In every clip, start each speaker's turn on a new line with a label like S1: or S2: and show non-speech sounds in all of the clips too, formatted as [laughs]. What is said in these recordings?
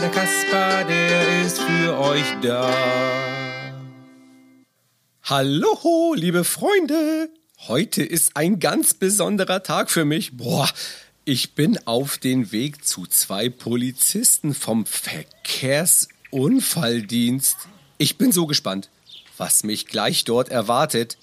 S1: Der Kasper, der ist für euch da. Hallo, liebe Freunde. Heute ist ein ganz besonderer Tag für mich. Boah, ich bin auf den Weg zu zwei Polizisten vom Verkehrsunfalldienst. Ich bin so gespannt, was mich gleich dort erwartet.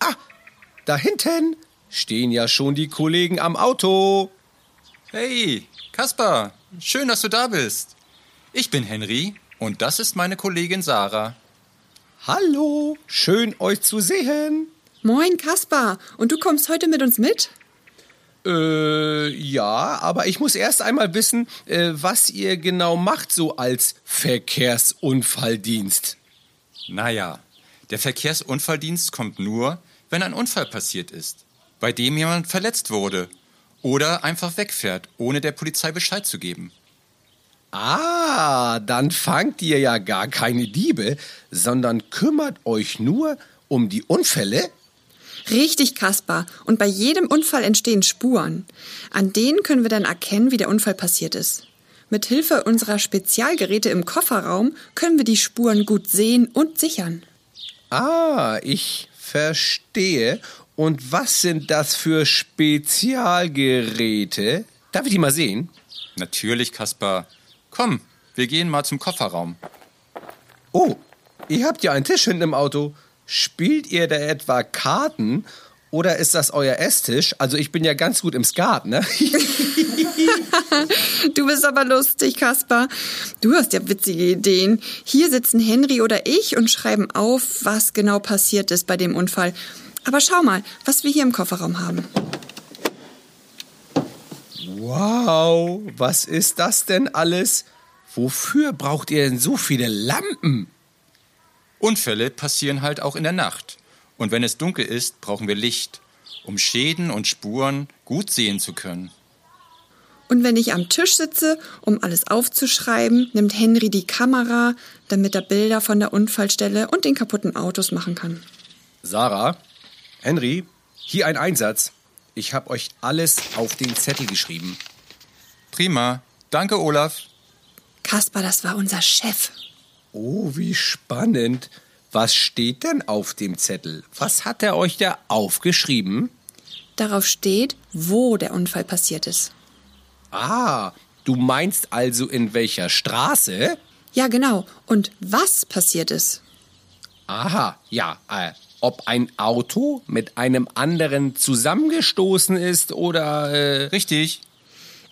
S1: Ah, da hinten stehen ja schon die Kollegen am Auto.
S2: Hey, Kaspar, schön, dass du da bist. Ich bin Henry und das ist meine Kollegin Sarah.
S1: Hallo, schön euch zu sehen.
S3: Moin, Kaspar. Und du kommst heute mit uns mit?
S1: Äh, ja, aber ich muss erst einmal wissen, äh, was ihr genau macht so als Verkehrsunfalldienst.
S2: Naja, der Verkehrsunfalldienst kommt nur, wenn ein Unfall passiert ist, bei dem jemand verletzt wurde oder einfach wegfährt, ohne der Polizei Bescheid zu geben.
S1: Ah, dann fangt ihr ja gar keine Diebe, sondern kümmert euch nur um die Unfälle?
S3: Richtig, Kaspar. Und bei jedem Unfall entstehen Spuren. An denen können wir dann erkennen, wie der Unfall passiert ist. Mit Hilfe unserer Spezialgeräte im Kofferraum können wir die Spuren gut sehen und sichern.
S1: Ah, ich verstehe. Und was sind das für Spezialgeräte? Darf ich die mal sehen?
S2: Natürlich, Kaspar. Komm, wir gehen mal zum Kofferraum.
S1: Oh, ihr habt ja einen Tisch hinten im Auto. Spielt ihr da etwa Karten? Oder ist das euer Esstisch? Also ich bin ja ganz gut im Skat, ne? [laughs]
S3: Du bist aber lustig, Kaspar. Du hast ja witzige Ideen. Hier sitzen Henry oder ich und schreiben auf, was genau passiert ist bei dem Unfall. Aber schau mal, was wir hier im Kofferraum haben.
S1: Wow, was ist das denn alles? Wofür braucht ihr denn so viele Lampen?
S2: Unfälle passieren halt auch in der Nacht. Und wenn es dunkel ist, brauchen wir Licht, um Schäden und Spuren gut sehen zu können.
S3: Und wenn ich am Tisch sitze, um alles aufzuschreiben, nimmt Henry die Kamera, damit er Bilder von der Unfallstelle und den kaputten Autos machen kann.
S1: Sarah, Henry, hier ein Einsatz. Ich habe euch alles auf den Zettel geschrieben.
S2: Prima. Danke, Olaf.
S3: Kaspar, das war unser Chef.
S1: Oh, wie spannend. Was steht denn auf dem Zettel? Was hat er euch da aufgeschrieben?
S3: Darauf steht, wo der Unfall passiert ist.
S1: Ah, du meinst also in welcher Straße?
S3: Ja, genau. Und was passiert ist.
S1: Aha, ja, äh, ob ein Auto mit einem anderen zusammengestoßen ist oder äh,
S2: Richtig.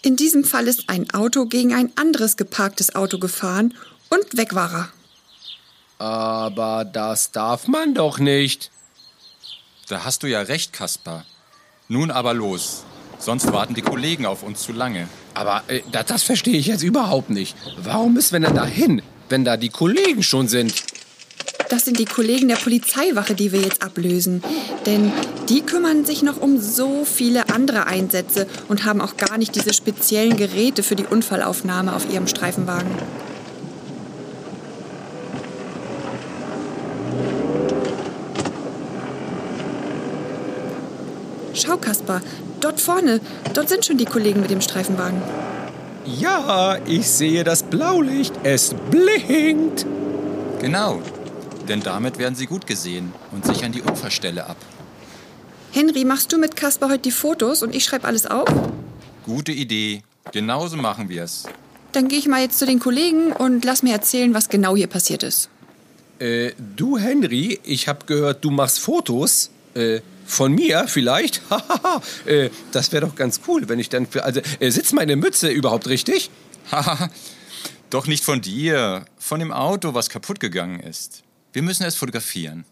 S3: In diesem Fall ist ein Auto gegen ein anderes geparktes Auto gefahren und weg war er.
S1: aber das darf man doch nicht.
S2: Da hast du ja recht, Kaspar. Nun aber los. Sonst warten die Kollegen auf uns zu lange.
S1: Aber äh, das, das verstehe ich jetzt überhaupt nicht. Warum müssen wir denn da hin, wenn da die Kollegen schon sind?
S3: Das sind die Kollegen der Polizeiwache, die wir jetzt ablösen. Denn die kümmern sich noch um so viele andere Einsätze und haben auch gar nicht diese speziellen Geräte für die Unfallaufnahme auf ihrem Streifenwagen. Schau, Kaspar, dort vorne, dort sind schon die Kollegen mit dem Streifenwagen.
S1: Ja, ich sehe das Blaulicht. Es blinkt.
S2: Genau. Denn damit werden sie gut gesehen und sichern die Unfallstelle ab.
S3: Henry, machst du mit Kaspar heute die Fotos und ich schreibe alles auf?
S2: Gute Idee. Genauso machen wir es.
S3: Dann gehe ich mal jetzt zu den Kollegen und lass mir erzählen, was genau hier passiert ist.
S1: Äh, du, Henry, ich habe gehört, du machst Fotos. Äh, von mir vielleicht? [laughs] Hahaha, äh, das wäre doch ganz cool, wenn ich dann für. Also, äh, sitzt meine Mütze überhaupt richtig?
S2: Haha, [laughs] doch nicht von dir. Von dem Auto, was kaputt gegangen ist. Wir müssen es fotografieren.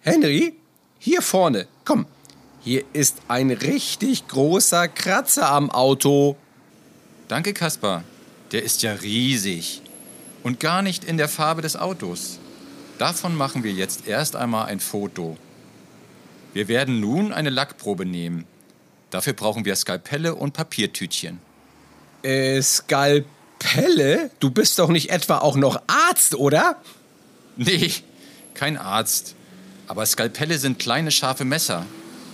S1: Henry, hier vorne. Komm, Hier ist ein richtig großer Kratzer am Auto.
S2: Danke, Kaspar. Der ist ja riesig. Und gar nicht in der Farbe des Autos. Davon machen wir jetzt erst einmal ein Foto. Wir werden nun eine Lackprobe nehmen. Dafür brauchen wir Skalpelle und Papiertütchen.
S1: Äh, Skalpelle? Du bist doch nicht etwa auch noch Arzt, oder?
S2: Nee, kein Arzt. Aber Skalpelle sind kleine scharfe Messer.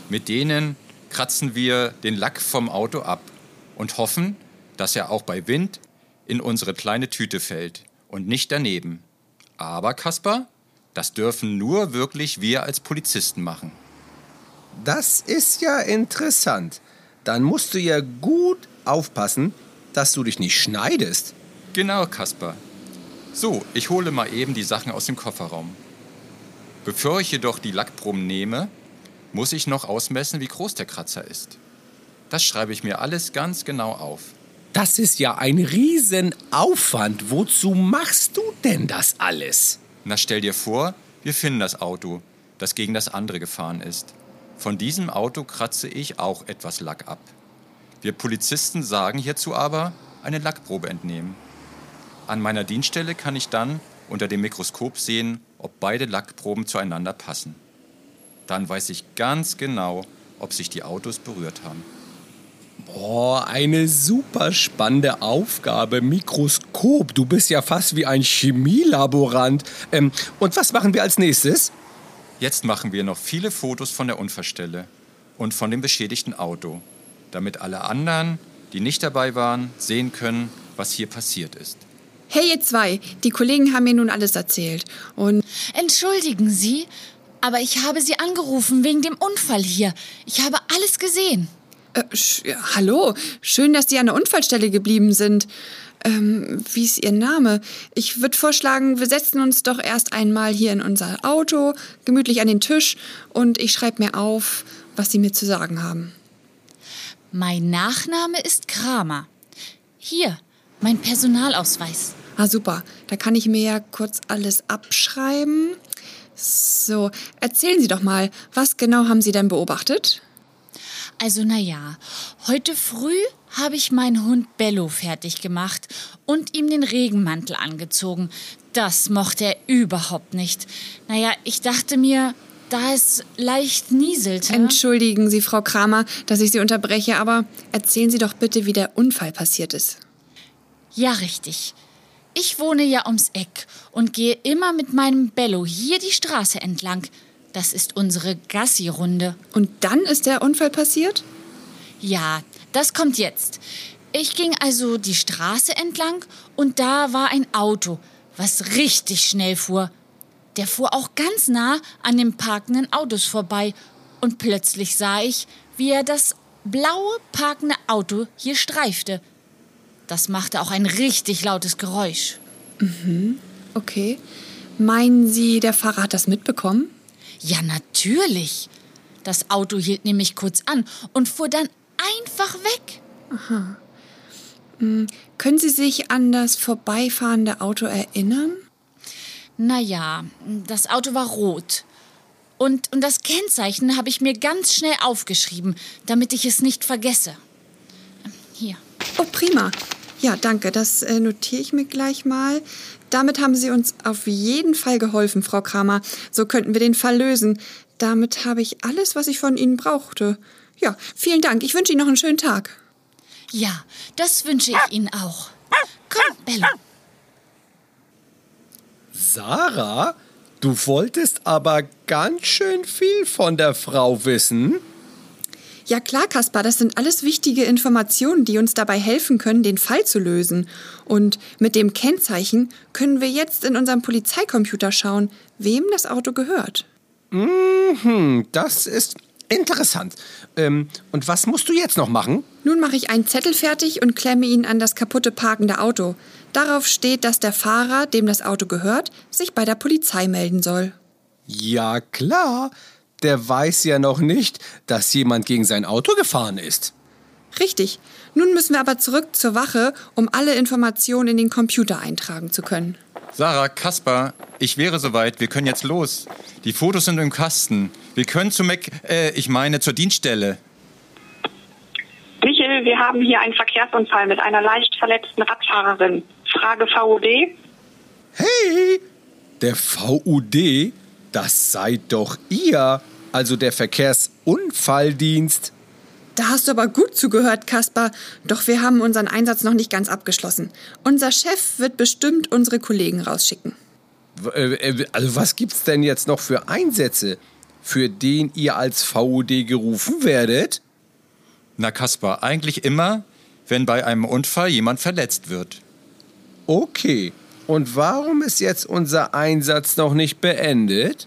S2: Mit denen kratzen wir den Lack vom Auto ab und hoffen, dass er auch bei Wind in unsere kleine Tüte fällt und nicht daneben. Aber, Kaspar, das dürfen nur wirklich wir als Polizisten machen.
S1: Das ist ja interessant. Dann musst du ja gut aufpassen, dass du dich nicht schneidest.
S2: Genau, Kaspar. So, ich hole mal eben die Sachen aus dem Kofferraum. Bevor ich jedoch die Lackproben nehme, muss ich noch ausmessen, wie groß der Kratzer ist. Das schreibe ich mir alles ganz genau auf.
S1: Das ist ja ein Riesenaufwand. Wozu machst du denn das alles?
S2: Na, stell dir vor, wir finden das Auto, das gegen das andere gefahren ist. Von diesem Auto kratze ich auch etwas Lack ab. Wir Polizisten sagen hierzu aber, eine Lackprobe entnehmen. An meiner Dienststelle kann ich dann unter dem Mikroskop sehen, ob beide Lackproben zueinander passen. Dann weiß ich ganz genau, ob sich die Autos berührt haben.
S1: Boah, eine super spannende Aufgabe. Mikroskop. Du bist ja fast wie ein Chemielaborant. Ähm, und was machen wir als nächstes?
S2: Jetzt machen wir noch viele Fotos von der Unfallstelle und von dem beschädigten Auto, damit alle anderen, die nicht dabei waren, sehen können, was hier passiert ist.
S3: Hey, ihr zwei, die Kollegen haben mir nun alles erzählt. Und
S4: Entschuldigen Sie, aber ich habe Sie angerufen wegen dem Unfall hier. Ich habe alles gesehen.
S3: äh, sch ja, hallo, schön, dass Sie an der Unfallstelle geblieben sind. Ähm, wie ist Ihr Name? Ich würde vorschlagen, wir setzen uns doch erst einmal hier in unser Auto, gemütlich an den Tisch und ich schreibe mir auf, was Sie mir zu sagen haben.
S4: Mein Nachname ist Kramer. Hier, mein Personalausweis.
S3: Ah, super. Da kann ich mir ja kurz alles abschreiben. So, erzählen Sie doch mal, was genau haben Sie denn beobachtet?
S4: Also naja, heute früh habe ich meinen Hund Bello fertig gemacht und ihm den Regenmantel angezogen. Das mochte er überhaupt nicht. Naja, ich dachte mir, da es leicht nieselte.
S3: Entschuldigen Sie, Frau Kramer, dass ich Sie unterbreche, aber erzählen Sie doch bitte, wie der Unfall passiert ist.
S4: Ja, richtig. Ich wohne ja ums Eck und gehe immer mit meinem Bello hier die Straße entlang. Das ist unsere Gassi-Runde.
S3: Und dann ist der Unfall passiert?
S4: Ja, das kommt jetzt. Ich ging also die Straße entlang und da war ein Auto, was richtig schnell fuhr. Der fuhr auch ganz nah an den parkenden Autos vorbei und plötzlich sah ich, wie er das blaue parkende Auto hier streifte. Das machte auch ein richtig lautes Geräusch.
S3: Okay. Meinen Sie, der Fahrer hat das mitbekommen?
S4: Ja, natürlich. Das Auto hielt nämlich kurz an und fuhr dann einfach weg.
S3: Können Sie sich an das vorbeifahrende Auto erinnern?
S4: Naja, das Auto war rot. Und, und das Kennzeichen habe ich mir ganz schnell aufgeschrieben, damit ich es nicht vergesse. Hier.
S3: Oh, prima. Ja, danke. Das äh, notiere ich mir gleich mal. Damit haben Sie uns auf jeden Fall geholfen, Frau Kramer. So könnten wir den Fall lösen. Damit habe ich alles, was ich von Ihnen brauchte. Ja, vielen Dank. Ich wünsche Ihnen noch einen schönen Tag.
S4: Ja, das wünsche ich Ihnen auch. Komm, Bello.
S1: Sarah, du wolltest aber ganz schön viel von der Frau wissen.
S3: Ja klar, Kaspar, das sind alles wichtige Informationen, die uns dabei helfen können, den Fall zu lösen. Und mit dem Kennzeichen können wir jetzt in unserem Polizeicomputer schauen, wem das Auto gehört.
S1: Hm, das ist interessant. Ähm, und was musst du jetzt noch machen?
S3: Nun mache ich einen Zettel fertig und klemme ihn an das kaputte parkende Auto. Darauf steht, dass der Fahrer, dem das Auto gehört, sich bei der Polizei melden soll.
S1: Ja, klar. Der weiß ja noch nicht, dass jemand gegen sein Auto gefahren ist.
S3: Richtig. Nun müssen wir aber zurück zur Wache, um alle Informationen in den Computer eintragen zu können.
S2: Sarah, Kaspar, ich wäre soweit. Wir können jetzt los. Die Fotos sind im Kasten. Wir können zu Mac, äh, ich meine zur Dienststelle.
S5: Michel, wir haben hier einen Verkehrsunfall mit einer leicht verletzten Radfahrerin. Frage VOD.
S1: Hey, der VUD, das seid doch ihr, also der Verkehrsunfalldienst.
S3: Da hast du aber gut zugehört, Kaspar. Doch wir haben unseren Einsatz noch nicht ganz abgeschlossen. Unser Chef wird bestimmt unsere Kollegen rausschicken.
S1: Äh, äh, Also was gibt's denn jetzt noch für Einsätze, für den ihr als VUD gerufen werdet?
S2: Na, Kaspar, eigentlich immer, wenn bei einem Unfall jemand verletzt wird.
S1: Okay. Und warum ist jetzt unser Einsatz noch nicht beendet?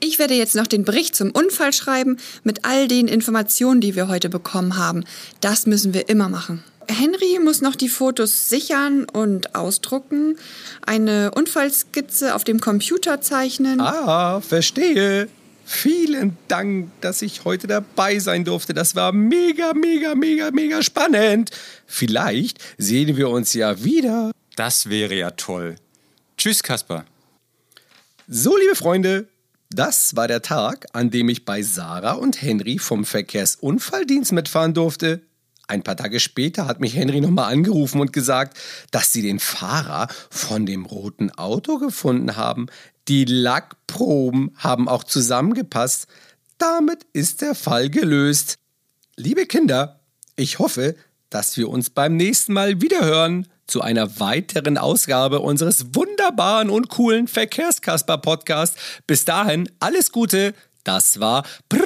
S3: Ich werde jetzt noch den Bericht zum Unfall schreiben mit all den Informationen, die wir heute bekommen haben. Das müssen wir immer machen. Henry muss noch die Fotos sichern und ausdrucken, eine Unfallskizze auf dem Computer zeichnen.
S1: Ah, verstehe. Vielen Dank, dass ich heute dabei sein durfte. Das war mega, mega, mega, mega spannend. Vielleicht sehen wir uns ja wieder.
S2: Das wäre ja toll. Tschüss, Kaspar.
S1: So, liebe Freunde, das war der Tag, an dem ich bei Sarah und Henry vom Verkehrsunfalldienst mitfahren durfte. Ein paar Tage später hat mich Henry nochmal angerufen und gesagt, dass sie den Fahrer von dem roten Auto gefunden haben. Die Lackproben haben auch zusammengepasst. Damit ist der Fall gelöst. Liebe Kinder, ich hoffe, dass wir uns beim nächsten Mal wiederhören zu einer weiteren Ausgabe unseres wunderbaren und coolen Verkehrskasper-Podcast. Bis dahin alles Gute. Das war prima.